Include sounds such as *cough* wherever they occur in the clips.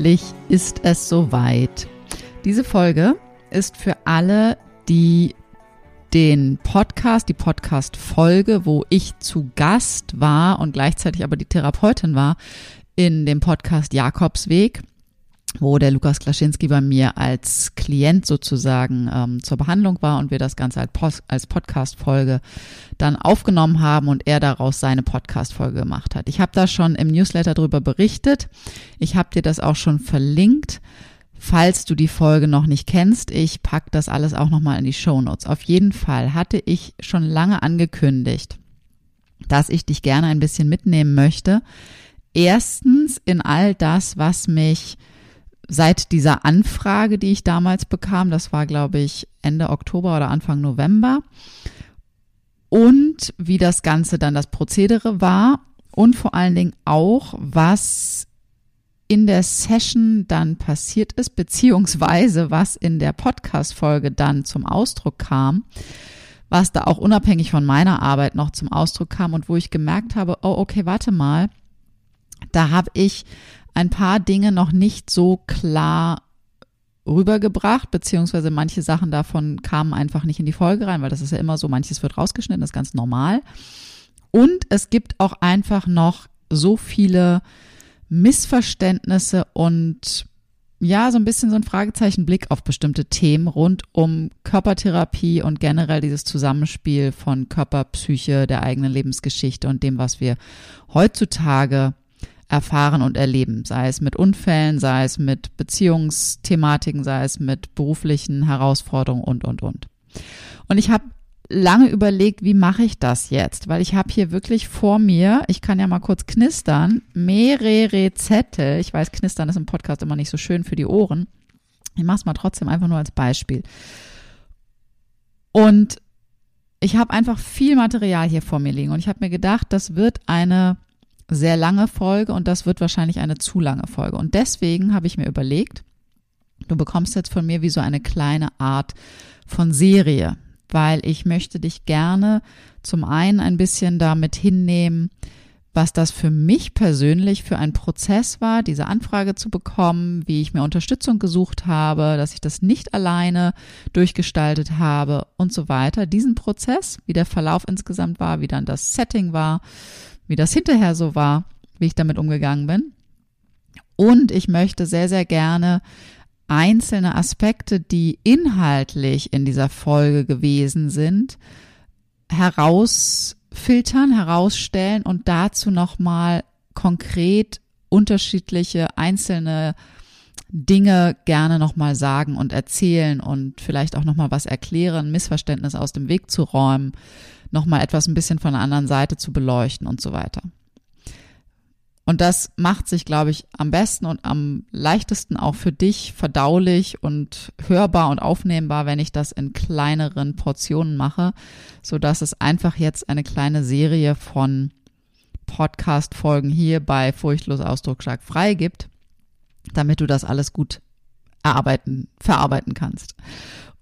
Endlich ist es soweit. Diese Folge ist für alle, die den Podcast, die Podcast-Folge, wo ich zu Gast war und gleichzeitig aber die Therapeutin war, in dem Podcast Jakobsweg, wo der Lukas Klaschinski bei mir als Klient sozusagen ähm, zur Behandlung war und wir das Ganze als, Post, als Podcast-Folge dann aufgenommen haben und er daraus seine Podcast-Folge gemacht hat. Ich habe da schon im Newsletter drüber berichtet. Ich habe dir das auch schon verlinkt. Falls du die Folge noch nicht kennst, ich pack das alles auch nochmal in die Show Notes. Auf jeden Fall hatte ich schon lange angekündigt, dass ich dich gerne ein bisschen mitnehmen möchte. Erstens in all das, was mich seit dieser Anfrage, die ich damals bekam, das war glaube ich Ende Oktober oder Anfang November, und wie das Ganze dann das Prozedere war und vor allen Dingen auch, was in der Session dann passiert ist, beziehungsweise was in der Podcast-Folge dann zum Ausdruck kam, was da auch unabhängig von meiner Arbeit noch zum Ausdruck kam und wo ich gemerkt habe, oh, okay, warte mal, da habe ich ein paar Dinge noch nicht so klar rübergebracht, beziehungsweise manche Sachen davon kamen einfach nicht in die Folge rein, weil das ist ja immer so, manches wird rausgeschnitten, das ist ganz normal. Und es gibt auch einfach noch so viele Missverständnisse und ja, so ein bisschen so ein Fragezeichen Blick auf bestimmte Themen rund um Körpertherapie und generell dieses Zusammenspiel von Körper, Psyche, der eigenen Lebensgeschichte und dem, was wir heutzutage erfahren und erleben, sei es mit Unfällen, sei es mit Beziehungsthematiken, sei es mit beruflichen Herausforderungen und, und, und. Und ich habe lange überlegt, wie mache ich das jetzt? Weil ich habe hier wirklich vor mir, ich kann ja mal kurz knistern, mehrere Zettel. Ich weiß, knistern ist im Podcast immer nicht so schön für die Ohren. Ich mache es mal trotzdem einfach nur als Beispiel. Und ich habe einfach viel Material hier vor mir liegen und ich habe mir gedacht, das wird eine sehr lange Folge und das wird wahrscheinlich eine zu lange Folge. Und deswegen habe ich mir überlegt, du bekommst jetzt von mir wie so eine kleine Art von Serie weil ich möchte dich gerne zum einen ein bisschen damit hinnehmen, was das für mich persönlich für ein Prozess war, diese Anfrage zu bekommen, wie ich mir Unterstützung gesucht habe, dass ich das nicht alleine durchgestaltet habe und so weiter. Diesen Prozess, wie der Verlauf insgesamt war, wie dann das Setting war, wie das hinterher so war, wie ich damit umgegangen bin. Und ich möchte sehr, sehr gerne einzelne Aspekte, die inhaltlich in dieser Folge gewesen sind, herausfiltern, herausstellen und dazu nochmal konkret unterschiedliche einzelne Dinge gerne nochmal sagen und erzählen und vielleicht auch nochmal was erklären, Missverständnis aus dem Weg zu räumen, nochmal etwas ein bisschen von der anderen Seite zu beleuchten und so weiter. Und das macht sich, glaube ich, am besten und am leichtesten auch für dich verdaulich und hörbar und aufnehmbar, wenn ich das in kleineren Portionen mache, so dass es einfach jetzt eine kleine Serie von Podcast-Folgen hier bei Furchtlos Ausdrucksstark frei gibt, damit du das alles gut erarbeiten, verarbeiten kannst.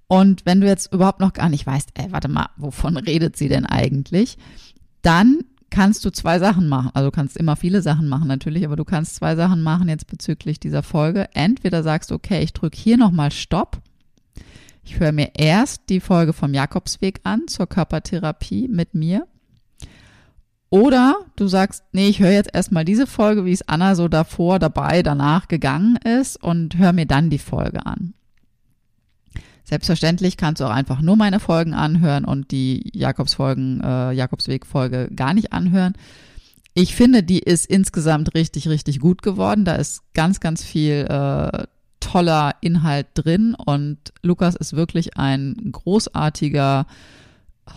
Und wenn du jetzt überhaupt noch gar nicht weißt, ey, warte mal, wovon redet sie denn eigentlich? Dann kannst du zwei Sachen machen. Also kannst immer viele Sachen machen natürlich, aber du kannst zwei Sachen machen jetzt bezüglich dieser Folge. Entweder sagst du, okay, ich drücke hier nochmal Stopp. Ich höre mir erst die Folge vom Jakobsweg an zur Körpertherapie mit mir. Oder du sagst, nee, ich höre jetzt erstmal diese Folge, wie es Anna so davor, dabei, danach gegangen ist und höre mir dann die Folge an. Selbstverständlich kannst du auch einfach nur meine Folgen anhören und die Jakobsfolgen, äh, Jakobsweg-Folge gar nicht anhören. Ich finde, die ist insgesamt richtig, richtig gut geworden. Da ist ganz, ganz viel äh, toller Inhalt drin und Lukas ist wirklich ein großartiger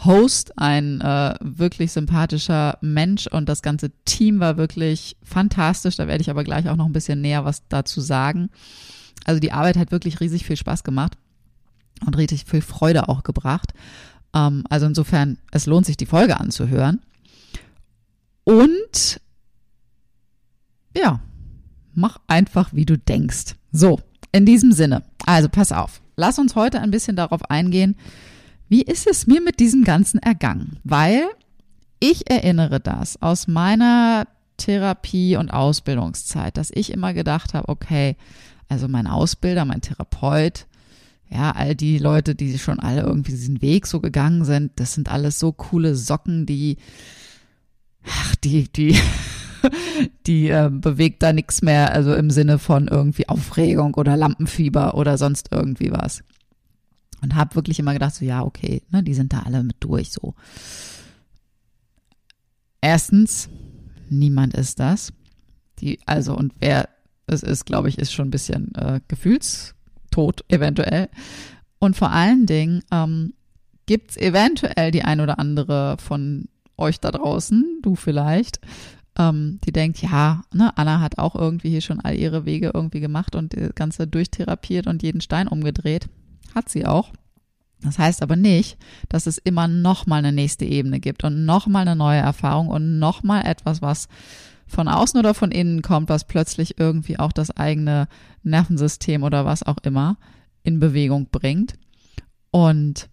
Host, ein äh, wirklich sympathischer Mensch und das ganze Team war wirklich fantastisch. Da werde ich aber gleich auch noch ein bisschen näher was dazu sagen. Also die Arbeit hat wirklich riesig viel Spaß gemacht und richtig viel Freude auch gebracht. Ähm, also insofern, es lohnt sich, die Folge anzuhören. Und ja, mach einfach, wie du denkst. So, in diesem Sinne, also pass auf, lass uns heute ein bisschen darauf eingehen, wie ist es mir mit diesem Ganzen ergangen? Weil ich erinnere das aus meiner Therapie- und Ausbildungszeit, dass ich immer gedacht habe, okay, also mein Ausbilder, mein Therapeut, ja, all die Leute, die schon alle irgendwie diesen Weg so gegangen sind, das sind alles so coole Socken, die, ach, die, die, *laughs* die äh, bewegt da nichts mehr, also im Sinne von irgendwie Aufregung oder Lampenfieber oder sonst irgendwie was. Und habe wirklich immer gedacht, so ja, okay, ne, die sind da alle mit durch so. Erstens, niemand ist das. Die, also, und wer es ist, glaube ich, ist schon ein bisschen äh, gefühlstot eventuell. Und vor allen Dingen ähm, gibt es eventuell die ein oder andere von euch da draußen, du vielleicht, ähm, die denkt, ja, ne, Anna hat auch irgendwie hier schon all ihre Wege irgendwie gemacht und das Ganze durchtherapiert und jeden Stein umgedreht. Hat sie auch. Das heißt aber nicht, dass es immer noch mal eine nächste Ebene gibt und noch mal eine neue Erfahrung und noch mal etwas, was von außen oder von innen kommt, was plötzlich irgendwie auch das eigene Nervensystem oder was auch immer in Bewegung bringt. Und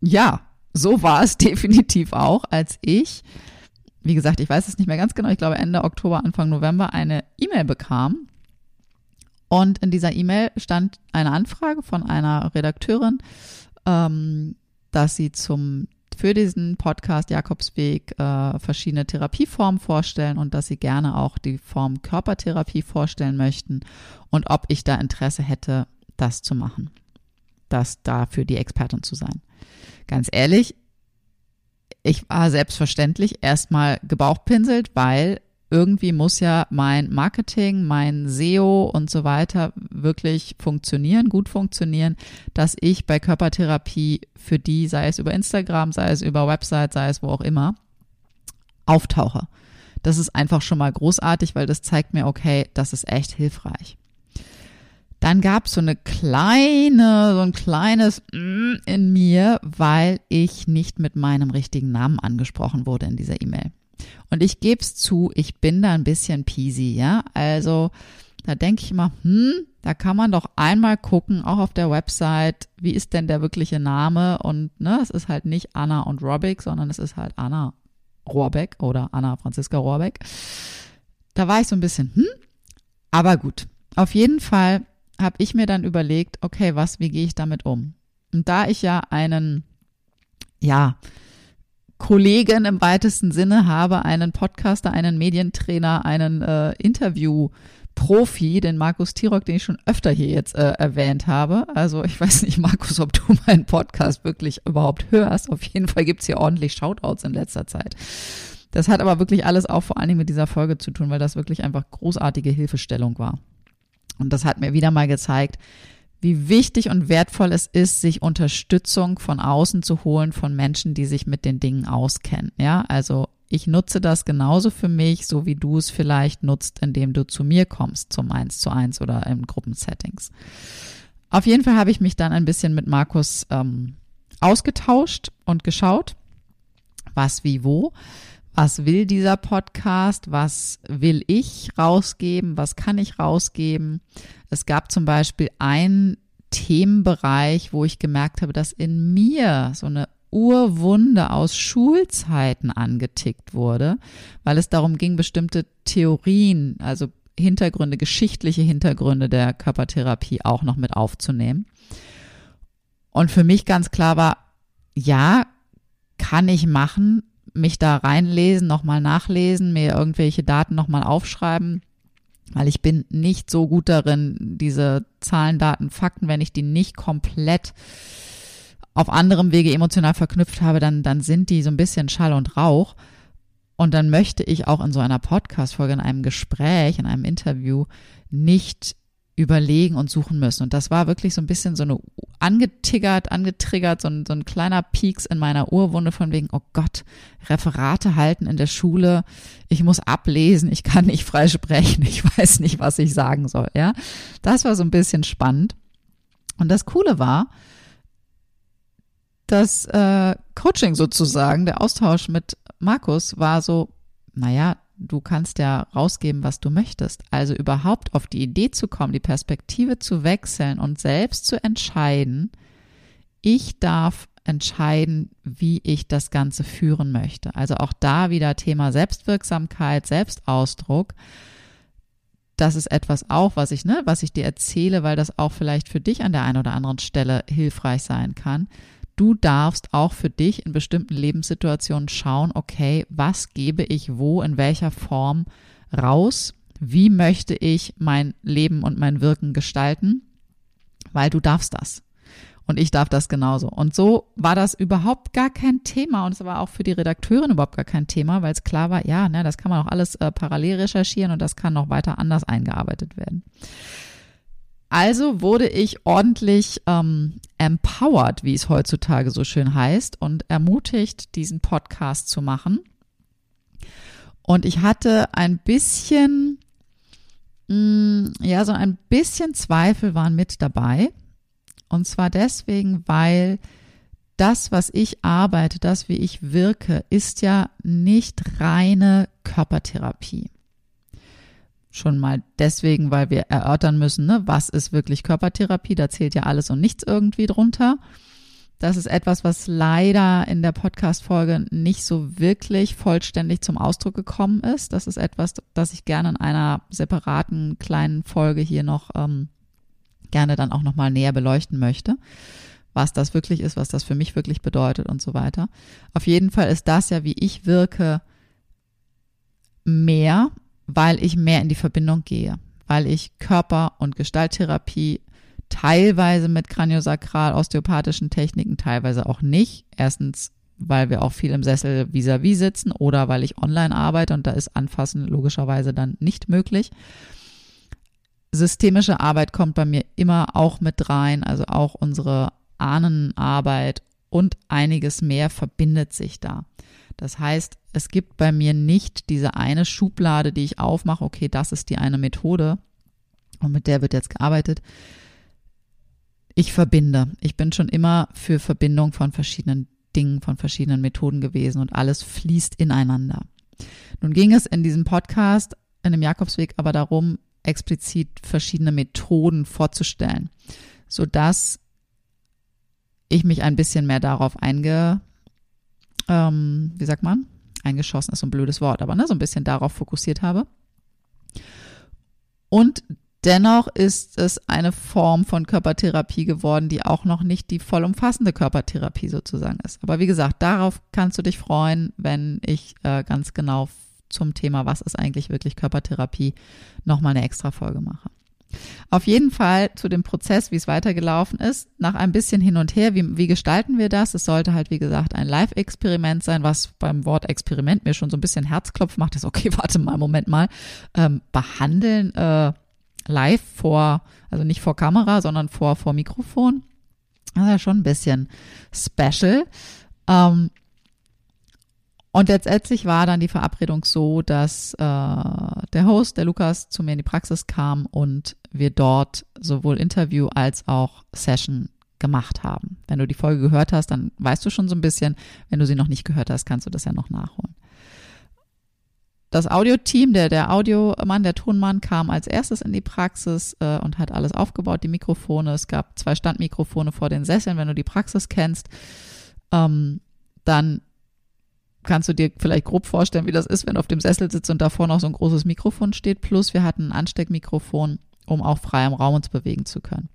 ja, so war es *laughs* definitiv auch, als ich, wie gesagt, ich weiß es nicht mehr ganz genau, ich glaube Ende Oktober, Anfang November eine E-Mail bekam und in dieser E-Mail stand eine Anfrage von einer Redakteurin, ähm, dass sie zum für diesen Podcast Jakobsweg äh, verschiedene Therapieformen vorstellen und dass sie gerne auch die Form Körpertherapie vorstellen möchten und ob ich da Interesse hätte, das zu machen, das dafür die Expertin zu sein. Ganz ehrlich, ich war selbstverständlich erstmal gebauchpinselt, weil irgendwie muss ja mein Marketing, mein SEO und so weiter wirklich funktionieren, gut funktionieren, dass ich bei Körpertherapie für die, sei es über Instagram, sei es über Website, sei es wo auch immer, auftauche. Das ist einfach schon mal großartig, weil das zeigt mir, okay, das ist echt hilfreich. Dann gab es so eine kleine, so ein kleines mm in mir, weil ich nicht mit meinem richtigen Namen angesprochen wurde in dieser E-Mail. Und ich gebe es zu, ich bin da ein bisschen peasy, ja. Also da denke ich immer, hm, da kann man doch einmal gucken, auch auf der Website, wie ist denn der wirkliche Name? Und ne, es ist halt nicht Anna und Robeck, sondern es ist halt Anna Rohrbeck oder Anna Franziska Rohrbeck. Da war ich so ein bisschen, hm, aber gut. Auf jeden Fall habe ich mir dann überlegt, okay, was, wie gehe ich damit um? Und da ich ja einen, ja, Kollegen im weitesten Sinne habe, einen Podcaster, einen Medientrainer, einen äh, Interview-Profi, den Markus Tirock, den ich schon öfter hier jetzt äh, erwähnt habe. Also ich weiß nicht, Markus, ob du meinen Podcast wirklich überhaupt hörst. Auf jeden Fall gibt's hier ordentlich Shoutouts in letzter Zeit. Das hat aber wirklich alles auch vor allen Dingen mit dieser Folge zu tun, weil das wirklich einfach großartige Hilfestellung war. Und das hat mir wieder mal gezeigt, wie wichtig und wertvoll es ist, sich Unterstützung von außen zu holen von Menschen, die sich mit den Dingen auskennen. Ja, also ich nutze das genauso für mich, so wie du es vielleicht nutzt, indem du zu mir kommst, zum Eins zu eins oder in Gruppensettings. Auf jeden Fall habe ich mich dann ein bisschen mit Markus ähm, ausgetauscht und geschaut, was wie wo was will dieser Podcast, was will ich rausgeben, was kann ich rausgeben. Es gab zum Beispiel einen Themenbereich, wo ich gemerkt habe, dass in mir so eine Urwunde aus Schulzeiten angetickt wurde, weil es darum ging, bestimmte Theorien, also Hintergründe, geschichtliche Hintergründe der Körpertherapie auch noch mit aufzunehmen. Und für mich ganz klar war, ja, kann ich machen, mich da reinlesen, nochmal nachlesen, mir irgendwelche Daten nochmal aufschreiben. weil ich bin nicht so gut darin, diese Zahlen, Daten, Fakten, wenn ich die nicht komplett auf anderem Wege emotional verknüpft habe, dann, dann sind die so ein bisschen Schall und Rauch. Und dann möchte ich auch in so einer Podcast-Folge, in einem Gespräch, in einem Interview nicht überlegen und suchen müssen. Und das war wirklich so ein bisschen so eine angetiggert, angetriggert, so ein, so ein kleiner Pieks in meiner Urwunde von wegen, oh Gott, Referate halten in der Schule, ich muss ablesen, ich kann nicht frei sprechen, ich weiß nicht, was ich sagen soll, ja. Das war so ein bisschen spannend. Und das Coole war, das äh, Coaching sozusagen, der Austausch mit Markus war so, naja, du kannst ja rausgeben, was du möchtest. Also überhaupt auf die Idee zu kommen, die Perspektive zu wechseln und selbst zu entscheiden, ich darf entscheiden, wie ich das Ganze führen möchte. Also auch da wieder Thema Selbstwirksamkeit, Selbstausdruck. Das ist etwas auch, was ich, ne, was ich dir erzähle, weil das auch vielleicht für dich an der einen oder anderen Stelle hilfreich sein kann du darfst auch für dich in bestimmten Lebenssituationen schauen, okay, was gebe ich wo, in welcher Form raus? Wie möchte ich mein Leben und mein Wirken gestalten? Weil du darfst das. Und ich darf das genauso. Und so war das überhaupt gar kein Thema. Und es war auch für die Redakteurin überhaupt gar kein Thema, weil es klar war, ja, ne, das kann man auch alles äh, parallel recherchieren und das kann noch weiter anders eingearbeitet werden. Also wurde ich ordentlich ähm, empowered, wie es heutzutage so schön heißt, und ermutigt, diesen Podcast zu machen. Und ich hatte ein bisschen, mh, mm, ja, so ein bisschen Zweifel waren mit dabei. Und zwar deswegen, weil das, was ich arbeite, das, wie ich wirke, ist ja nicht reine Körpertherapie. Schon mal deswegen, weil wir erörtern müssen, ne, was ist wirklich Körpertherapie? Da zählt ja alles und nichts irgendwie drunter. Das ist etwas, was leider in der Podcast-Folge nicht so wirklich vollständig zum Ausdruck gekommen ist. Das ist etwas, das ich gerne in einer separaten kleinen Folge hier noch ähm, gerne dann auch nochmal näher beleuchten möchte. Was das wirklich ist, was das für mich wirklich bedeutet und so weiter. Auf jeden Fall ist das ja, wie ich wirke, mehr weil ich mehr in die Verbindung gehe, weil ich Körper- und Gestalttherapie teilweise mit kraniosakral osteopathischen Techniken, teilweise auch nicht. Erstens, weil wir auch viel im Sessel vis-à-vis -vis sitzen oder weil ich online arbeite und da ist Anfassen logischerweise dann nicht möglich. Systemische Arbeit kommt bei mir immer auch mit rein, also auch unsere Ahnenarbeit und einiges mehr verbindet sich da. Das heißt, es gibt bei mir nicht diese eine Schublade, die ich aufmache, okay, das ist die eine Methode und mit der wird jetzt gearbeitet. Ich verbinde. Ich bin schon immer für Verbindung von verschiedenen Dingen, von verschiedenen Methoden gewesen und alles fließt ineinander. Nun ging es in diesem Podcast, in dem Jakobsweg, aber darum, explizit verschiedene Methoden vorzustellen, sodass ich mich ein bisschen mehr darauf einge, ähm, wie sagt man, eingeschossen ist so ein blödes Wort, aber ne, so ein bisschen darauf fokussiert habe. Und dennoch ist es eine Form von Körpertherapie geworden, die auch noch nicht die vollumfassende Körpertherapie sozusagen ist. Aber wie gesagt, darauf kannst du dich freuen, wenn ich äh, ganz genau zum Thema, was ist eigentlich wirklich Körpertherapie, nochmal eine extra Folge mache. Auf jeden Fall zu dem Prozess, wie es weitergelaufen ist, nach ein bisschen hin und her, wie, wie gestalten wir das? Es sollte halt, wie gesagt, ein Live-Experiment sein, was beim Wort Experiment mir schon so ein bisschen Herzklopf macht. ist okay, *laughs* warte mal, Moment mal. Ähm, behandeln äh, live vor, also nicht vor Kamera, sondern vor, vor Mikrofon. Das ist ja schon ein bisschen special. Ähm, und letztendlich war dann die Verabredung so, dass äh, der Host, der Lukas, zu mir in die Praxis kam und wir dort sowohl Interview als auch Session gemacht haben. Wenn du die Folge gehört hast, dann weißt du schon so ein bisschen. Wenn du sie noch nicht gehört hast, kannst du das ja noch nachholen. Das Audioteam, der, der Audiomann, der Tonmann kam als erstes in die Praxis äh, und hat alles aufgebaut, die Mikrofone. Es gab zwei Standmikrofone vor den Sesseln, wenn du die Praxis kennst. Ähm, dann kannst du dir vielleicht grob vorstellen, wie das ist, wenn du auf dem Sessel sitzt und davor noch so ein großes Mikrofon steht. Plus wir hatten ein Ansteckmikrofon, um auch frei im Raum uns bewegen zu können.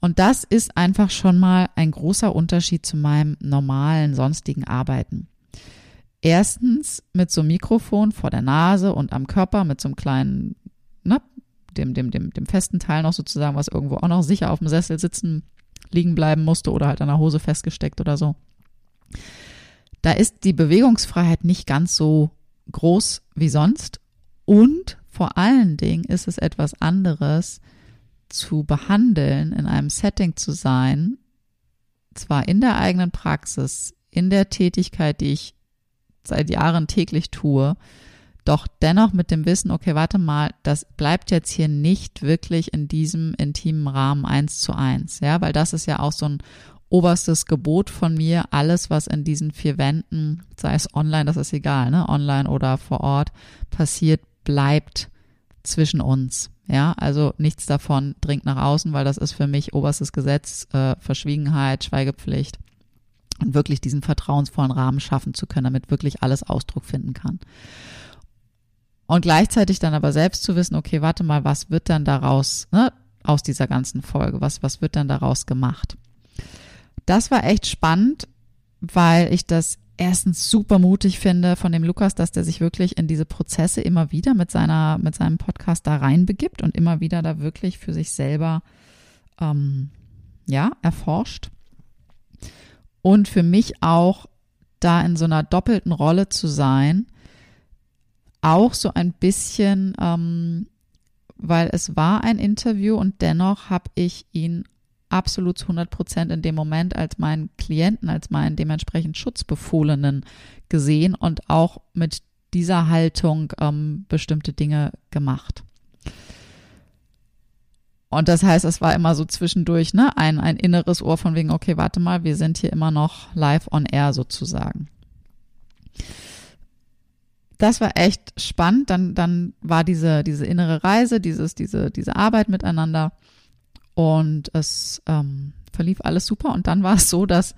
Und das ist einfach schon mal ein großer Unterschied zu meinem normalen, sonstigen Arbeiten. Erstens mit so einem Mikrofon vor der Nase und am Körper mit so einem kleinen ne, dem, dem, dem, dem festen Teil noch sozusagen, was irgendwo auch noch sicher auf dem Sessel sitzen, liegen bleiben musste oder halt an der Hose festgesteckt oder so. Da ist die Bewegungsfreiheit nicht ganz so groß wie sonst und vor allen Dingen ist es etwas anderes zu behandeln, in einem Setting zu sein, zwar in der eigenen Praxis, in der Tätigkeit, die ich seit Jahren täglich tue, doch dennoch mit dem Wissen, okay, warte mal, das bleibt jetzt hier nicht wirklich in diesem intimen Rahmen eins zu eins, ja, weil das ist ja auch so ein oberstes Gebot von mir, alles, was in diesen vier Wänden, sei es online, das ist egal, ne, online oder vor Ort, passiert, bleibt zwischen uns. Ja, also nichts davon dringt nach außen, weil das ist für mich oberstes Gesetz, äh, Verschwiegenheit, Schweigepflicht und wirklich diesen vertrauensvollen Rahmen schaffen zu können, damit wirklich alles Ausdruck finden kann. Und gleichzeitig dann aber selbst zu wissen, okay, warte mal, was wird dann daraus, ne, aus dieser ganzen Folge? Was, was wird dann daraus gemacht? Das war echt spannend, weil ich das erstens super mutig finde von dem Lukas, dass der sich wirklich in diese Prozesse immer wieder mit seiner, mit seinem Podcast da reinbegibt und immer wieder da wirklich für sich selber, ähm, ja, erforscht. Und für mich auch da in so einer doppelten Rolle zu sein, auch so ein bisschen, ähm, weil es war ein Interview und dennoch habe ich ihn absolut zu 100 Prozent in dem Moment als meinen Klienten, als meinen dementsprechend Schutzbefohlenen gesehen und auch mit dieser Haltung ähm, bestimmte Dinge gemacht. Und das heißt, es war immer so zwischendurch ne, ein, ein inneres Ohr von wegen, okay, warte mal, wir sind hier immer noch live on air sozusagen das war echt spannend. Dann, dann war diese, diese innere Reise, dieses, diese, diese Arbeit miteinander. Und es ähm, verlief alles super. Und dann war es so, dass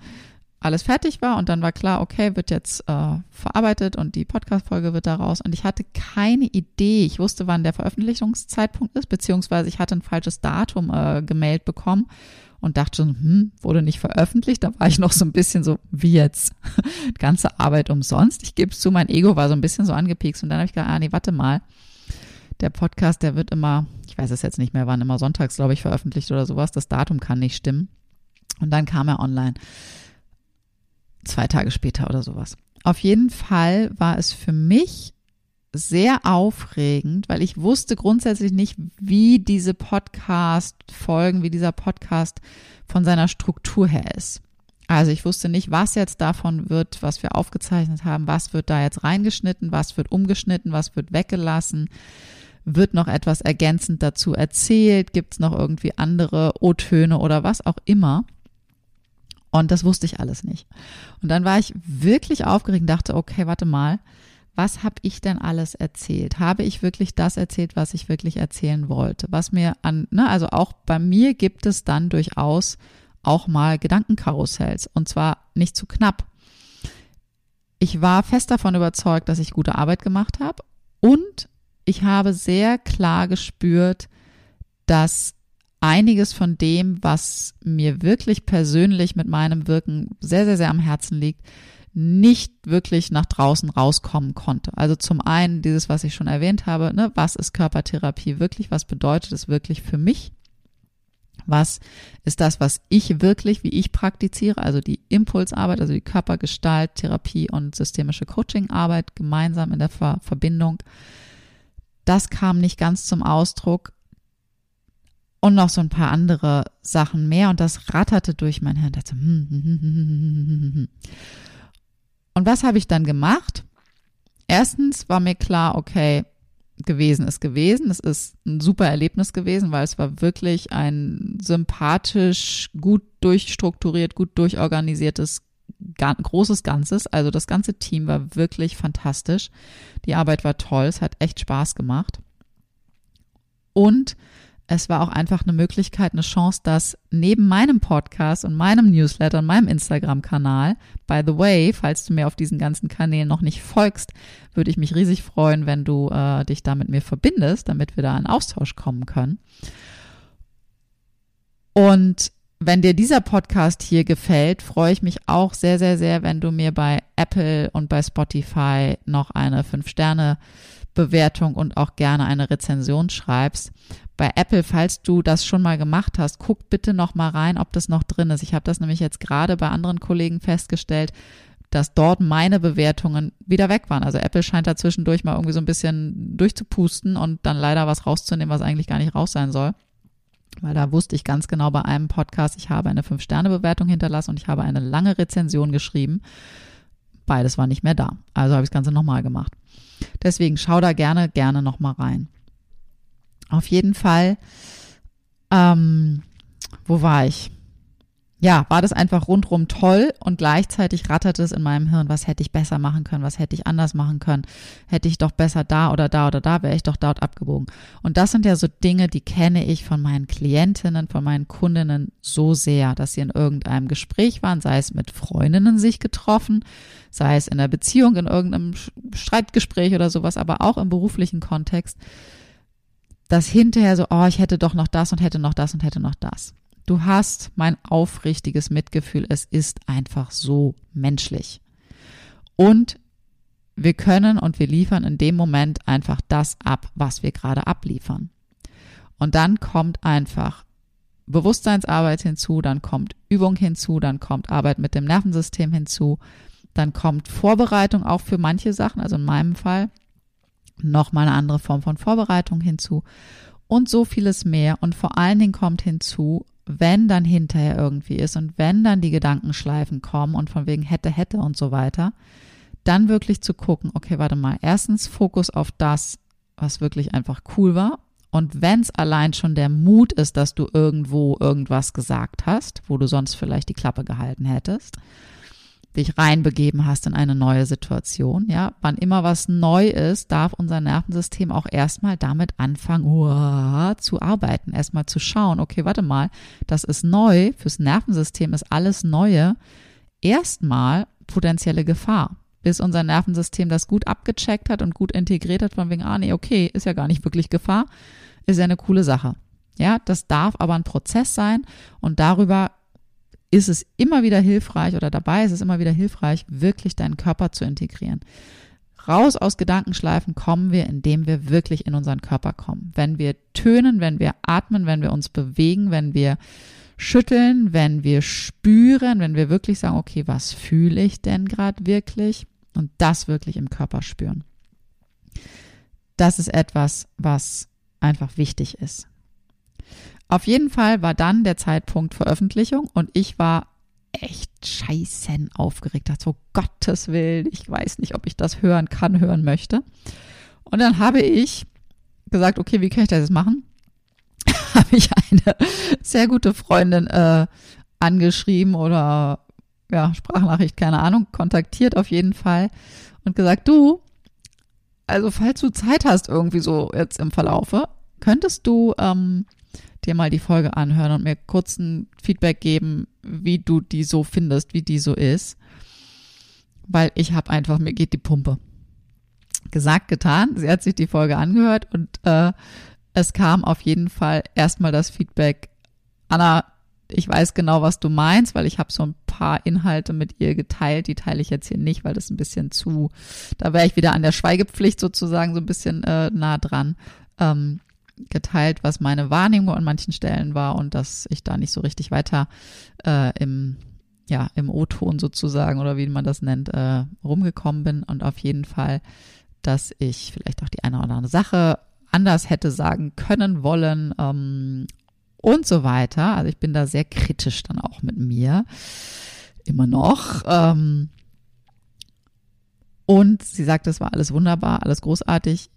alles fertig war und dann war klar, okay, wird jetzt äh, verarbeitet und die Podcast-Folge wird daraus. Und ich hatte keine Idee. Ich wusste, wann der Veröffentlichungszeitpunkt ist, beziehungsweise ich hatte ein falsches Datum äh, gemailt bekommen und dachte schon, hm, wurde nicht veröffentlicht. Da war ich noch so ein bisschen so, wie jetzt? *laughs* Ganze Arbeit umsonst. Ich gebe es zu, mein Ego war so ein bisschen so angepiekst und dann habe ich gedacht, ah nee, warte mal. Der Podcast, der wird immer, weiß es jetzt nicht mehr, wann immer sonntags, glaube ich, veröffentlicht oder sowas. Das Datum kann nicht stimmen. Und dann kam er online. Zwei Tage später oder sowas. Auf jeden Fall war es für mich sehr aufregend, weil ich wusste grundsätzlich nicht, wie diese Podcast-Folgen, wie dieser Podcast von seiner Struktur her ist. Also ich wusste nicht, was jetzt davon wird, was wir aufgezeichnet haben, was wird da jetzt reingeschnitten, was wird umgeschnitten, was wird weggelassen, wird noch etwas ergänzend dazu erzählt, gibt es noch irgendwie andere O-Töne oder was auch immer. Und das wusste ich alles nicht. Und dann war ich wirklich aufgeregt und dachte, okay, warte mal, was habe ich denn alles erzählt? Habe ich wirklich das erzählt, was ich wirklich erzählen wollte? Was mir an, ne, also auch bei mir gibt es dann durchaus auch mal Gedankenkarussells und zwar nicht zu knapp. Ich war fest davon überzeugt, dass ich gute Arbeit gemacht habe und ich habe sehr klar gespürt, dass einiges von dem, was mir wirklich persönlich mit meinem Wirken sehr, sehr, sehr am Herzen liegt, nicht wirklich nach draußen rauskommen konnte. Also zum einen dieses, was ich schon erwähnt habe, ne, was ist Körpertherapie wirklich, was bedeutet es wirklich für mich? Was ist das, was ich wirklich, wie ich praktiziere, also die Impulsarbeit, also die Körpergestalt, Therapie und systemische Coachingarbeit gemeinsam in der Ver Verbindung. Das kam nicht ganz zum Ausdruck und noch so ein paar andere Sachen mehr und das ratterte durch mein Hirn. Hm, hm, hm, hm. Und was habe ich dann gemacht? Erstens war mir klar, okay, gewesen ist gewesen. Es ist ein super Erlebnis gewesen, weil es war wirklich ein sympathisch, gut durchstrukturiert, gut durchorganisiertes, großes Ganzes. Also das ganze Team war wirklich fantastisch. Die Arbeit war toll. Es hat echt Spaß gemacht. Und es war auch einfach eine Möglichkeit, eine Chance, dass neben meinem Podcast und meinem Newsletter und meinem Instagram-Kanal, by the way, falls du mir auf diesen ganzen Kanälen noch nicht folgst, würde ich mich riesig freuen, wenn du äh, dich da mit mir verbindest, damit wir da in Austausch kommen können. Und wenn dir dieser Podcast hier gefällt, freue ich mich auch sehr, sehr, sehr, wenn du mir bei Apple und bei Spotify noch eine 5 Sterne Bewertung und auch gerne eine Rezension schreibst. Bei Apple, falls du das schon mal gemacht hast, guck bitte noch mal rein, ob das noch drin ist. Ich habe das nämlich jetzt gerade bei anderen Kollegen festgestellt, dass dort meine Bewertungen wieder weg waren. Also Apple scheint da zwischendurch mal irgendwie so ein bisschen durchzupusten und dann leider was rauszunehmen, was eigentlich gar nicht raus sein soll. Weil da wusste ich ganz genau bei einem Podcast, ich habe eine 5-Sterne-Bewertung hinterlassen und ich habe eine lange Rezension geschrieben. Beides war nicht mehr da. Also habe ich das Ganze nochmal gemacht. Deswegen schau da gerne, gerne nochmal rein. Auf jeden Fall, ähm, wo war ich? Ja, war das einfach rundrum toll und gleichzeitig ratterte es in meinem Hirn, was hätte ich besser machen können, was hätte ich anders machen können, hätte ich doch besser da oder da oder da, wäre ich doch dort abgebogen. Und das sind ja so Dinge, die kenne ich von meinen Klientinnen, von meinen Kundinnen so sehr, dass sie in irgendeinem Gespräch waren, sei es mit Freundinnen sich getroffen, sei es in der Beziehung, in irgendeinem Streitgespräch oder sowas, aber auch im beruflichen Kontext, dass hinterher so, oh, ich hätte doch noch das und hätte noch das und hätte noch das. Du hast mein aufrichtiges Mitgefühl. Es ist einfach so menschlich. Und wir können und wir liefern in dem Moment einfach das ab, was wir gerade abliefern. Und dann kommt einfach Bewusstseinsarbeit hinzu, dann kommt Übung hinzu, dann kommt Arbeit mit dem Nervensystem hinzu, dann kommt Vorbereitung auch für manche Sachen, also in meinem Fall nochmal eine andere Form von Vorbereitung hinzu und so vieles mehr. Und vor allen Dingen kommt hinzu, wenn dann hinterher irgendwie ist und wenn dann die Gedankenschleifen kommen und von wegen hätte, hätte und so weiter, dann wirklich zu gucken, okay, warte mal, erstens Fokus auf das, was wirklich einfach cool war. Und wenn es allein schon der Mut ist, dass du irgendwo irgendwas gesagt hast, wo du sonst vielleicht die Klappe gehalten hättest, dich reinbegeben hast in eine neue Situation. Ja, wann immer was neu ist, darf unser Nervensystem auch erstmal damit anfangen, uah, zu arbeiten, erstmal zu schauen, okay, warte mal, das ist neu, fürs Nervensystem ist alles Neue erstmal potenzielle Gefahr, bis unser Nervensystem das gut abgecheckt hat und gut integriert hat, von wegen, ah nee, okay, ist ja gar nicht wirklich Gefahr, ist ja eine coole Sache. Ja, das darf aber ein Prozess sein und darüber ist es immer wieder hilfreich oder dabei ist es immer wieder hilfreich, wirklich deinen Körper zu integrieren. Raus aus Gedankenschleifen kommen wir, indem wir wirklich in unseren Körper kommen. Wenn wir tönen, wenn wir atmen, wenn wir uns bewegen, wenn wir schütteln, wenn wir spüren, wenn wir wirklich sagen, okay, was fühle ich denn gerade wirklich? Und das wirklich im Körper spüren. Das ist etwas, was einfach wichtig ist. Auf jeden Fall war dann der Zeitpunkt Veröffentlichung und ich war echt scheißen aufgeregt. Dachte so, Gottes Willen, ich weiß nicht, ob ich das hören kann, hören möchte. Und dann habe ich gesagt, okay, wie kann ich das jetzt machen? *laughs* habe ich eine sehr gute Freundin äh, angeschrieben oder ja, Sprachnachricht, keine Ahnung, kontaktiert auf jeden Fall und gesagt, du, also falls du Zeit hast irgendwie so jetzt im Verlaufe, könntest du ähm, dir mal die Folge anhören und mir kurz ein Feedback geben, wie du die so findest, wie die so ist. Weil ich habe einfach, mir geht die Pumpe. Gesagt, getan. Sie hat sich die Folge angehört und äh, es kam auf jeden Fall erstmal das Feedback, Anna, ich weiß genau, was du meinst, weil ich habe so ein paar Inhalte mit ihr geteilt, die teile ich jetzt hier nicht, weil das ein bisschen zu, da wäre ich wieder an der Schweigepflicht sozusagen so ein bisschen äh, nah dran. Ähm, geteilt, was meine Wahrnehmung an manchen Stellen war und dass ich da nicht so richtig weiter äh, im ja im O-Ton sozusagen oder wie man das nennt äh, rumgekommen bin und auf jeden Fall, dass ich vielleicht auch die eine oder andere Sache anders hätte sagen können wollen ähm, und so weiter. Also ich bin da sehr kritisch dann auch mit mir immer noch. Ähm, und sie sagt, es war alles wunderbar, alles großartig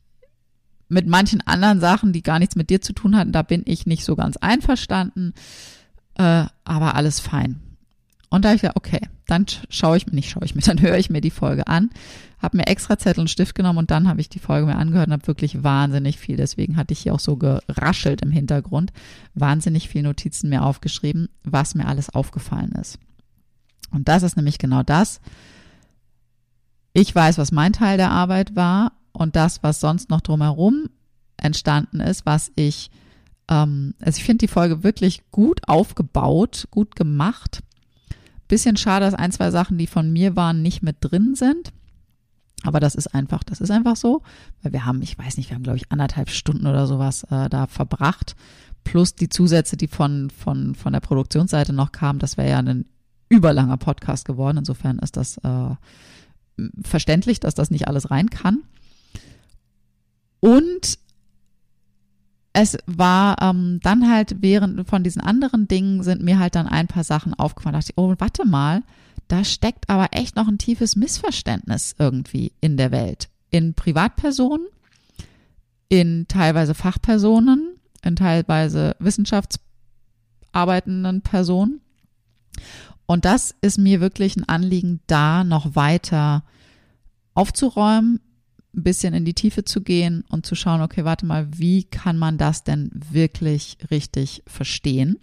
mit manchen anderen Sachen, die gar nichts mit dir zu tun hatten, da bin ich nicht so ganz einverstanden, äh, aber alles fein. Und da ich ja, okay, dann schaue ich mir, nicht schaue ich mir, dann höre ich mir die Folge an, habe mir extra Zettel und Stift genommen und dann habe ich die Folge mir angehört und habe wirklich wahnsinnig viel, deswegen hatte ich hier auch so geraschelt im Hintergrund, wahnsinnig viel Notizen mir aufgeschrieben, was mir alles aufgefallen ist. Und das ist nämlich genau das. Ich weiß, was mein Teil der Arbeit war und das, was sonst noch drumherum entstanden ist, was ich, ähm, also ich finde die Folge wirklich gut aufgebaut, gut gemacht. Bisschen schade, dass ein, zwei Sachen, die von mir waren, nicht mit drin sind. Aber das ist einfach, das ist einfach so, weil wir haben, ich weiß nicht, wir haben glaube ich anderthalb Stunden oder sowas äh, da verbracht, plus die Zusätze, die von von von der Produktionsseite noch kamen. Das wäre ja ein überlanger Podcast geworden. Insofern ist das äh, verständlich, dass das nicht alles rein kann. Und es war ähm, dann halt während von diesen anderen Dingen sind mir halt dann ein paar Sachen aufgefallen. Da dachte ich, oh, warte mal, da steckt aber echt noch ein tiefes Missverständnis irgendwie in der Welt. In Privatpersonen, in teilweise Fachpersonen, in teilweise wissenschaftsarbeitenden Personen. Und das ist mir wirklich ein Anliegen, da noch weiter aufzuräumen, ein bisschen in die Tiefe zu gehen und zu schauen, okay, warte mal, wie kann man das denn wirklich richtig verstehen?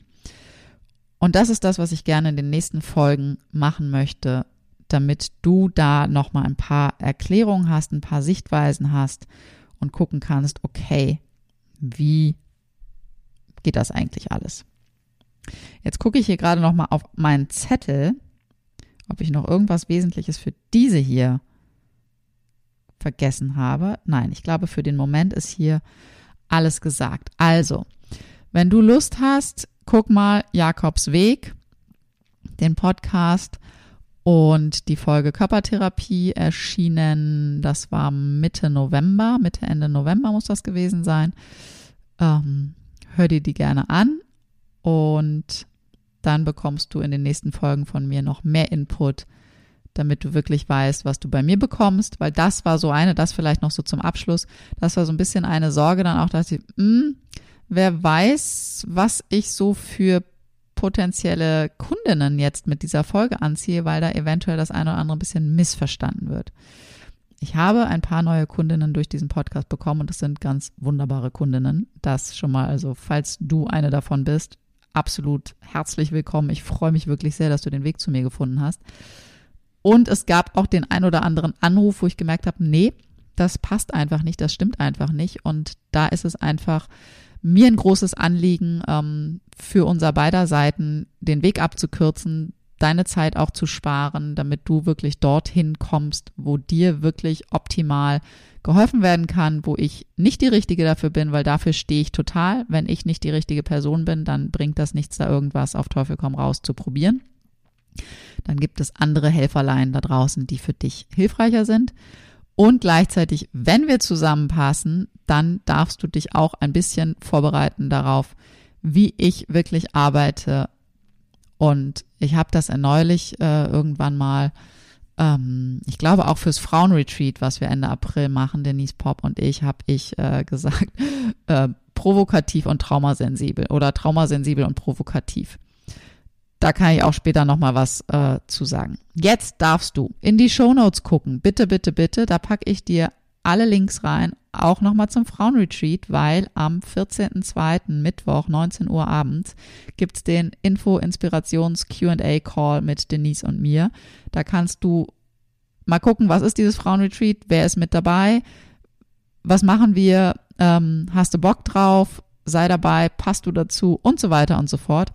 Und das ist das, was ich gerne in den nächsten Folgen machen möchte, damit du da nochmal ein paar Erklärungen hast, ein paar Sichtweisen hast und gucken kannst, okay, wie geht das eigentlich alles? Jetzt gucke ich hier gerade nochmal auf meinen Zettel, ob ich noch irgendwas Wesentliches für diese hier vergessen habe. Nein, ich glaube, für den Moment ist hier alles gesagt. Also, wenn du Lust hast, guck mal Jakobs Weg, den Podcast und die Folge Körpertherapie erschienen, das war Mitte November, Mitte, Ende November muss das gewesen sein. Ähm, hör dir die gerne an und dann bekommst du in den nächsten Folgen von mir noch mehr Input, damit du wirklich weißt, was du bei mir bekommst, weil das war so eine, das vielleicht noch so zum Abschluss, das war so ein bisschen eine Sorge dann auch, dass ich, mh, hm, Wer weiß, was ich so für potenzielle Kundinnen jetzt mit dieser Folge anziehe, weil da eventuell das eine oder andere ein bisschen missverstanden wird. Ich habe ein paar neue Kundinnen durch diesen Podcast bekommen und das sind ganz wunderbare Kundinnen. Das schon mal, also falls du eine davon bist, absolut herzlich willkommen. Ich freue mich wirklich sehr, dass du den Weg zu mir gefunden hast. Und es gab auch den ein oder anderen Anruf, wo ich gemerkt habe, nee, das passt einfach nicht, das stimmt einfach nicht. Und da ist es einfach mir ein großes Anliegen, ähm, für unser beider Seiten den Weg abzukürzen, deine Zeit auch zu sparen, damit du wirklich dorthin kommst, wo dir wirklich optimal geholfen werden kann, wo ich nicht die Richtige dafür bin, weil dafür stehe ich total. Wenn ich nicht die richtige Person bin, dann bringt das nichts, da irgendwas auf Teufel komm raus zu probieren. Dann gibt es andere Helferlein da draußen, die für dich hilfreicher sind. Und gleichzeitig, wenn wir zusammenpassen, dann darfst du dich auch ein bisschen vorbereiten darauf, wie ich wirklich arbeite. Und ich habe das erneulich äh, irgendwann mal, ähm, ich glaube auch fürs Frauenretreat, was wir Ende April machen, Denise Pop und ich, habe ich äh, gesagt, *laughs* äh, provokativ und traumasensibel oder traumasensibel und provokativ. Da kann ich auch später nochmal was äh, zu sagen. Jetzt darfst du in die Show Notes gucken. Bitte, bitte, bitte. Da packe ich dir alle Links rein, auch nochmal zum Frauenretreat, weil am 14.02. Mittwoch, 19 Uhr abends, gibt's den Info-Inspirations-QA-Call mit Denise und mir. Da kannst du mal gucken, was ist dieses Frauenretreat, wer ist mit dabei, was machen wir, ähm, hast du Bock drauf, sei dabei, passt du dazu und so weiter und so fort.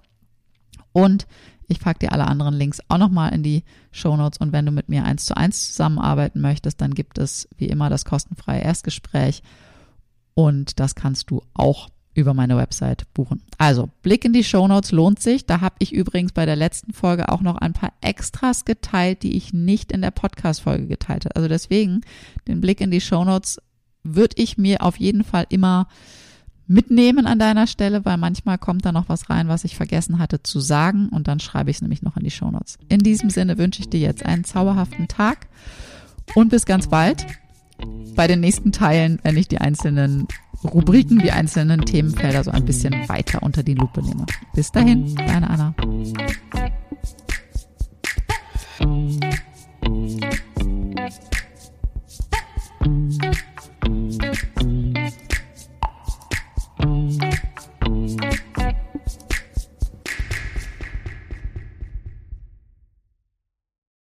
Und ich packe dir alle anderen Links auch nochmal in die Show Notes. Und wenn du mit mir eins zu eins zusammenarbeiten möchtest, dann gibt es wie immer das kostenfreie Erstgespräch. Und das kannst du auch über meine Website buchen. Also, Blick in die Show Notes lohnt sich. Da habe ich übrigens bei der letzten Folge auch noch ein paar Extras geteilt, die ich nicht in der Podcast-Folge geteilt habe. Also deswegen, den Blick in die Show Notes würde ich mir auf jeden Fall immer mitnehmen an deiner Stelle, weil manchmal kommt da noch was rein, was ich vergessen hatte zu sagen und dann schreibe ich es nämlich noch in die Shownotes. In diesem Sinne wünsche ich dir jetzt einen zauberhaften Tag und bis ganz bald bei den nächsten Teilen, wenn ich die einzelnen Rubriken, die einzelnen Themenfelder so ein bisschen weiter unter die Lupe nehme. Bis dahin, deine Anna.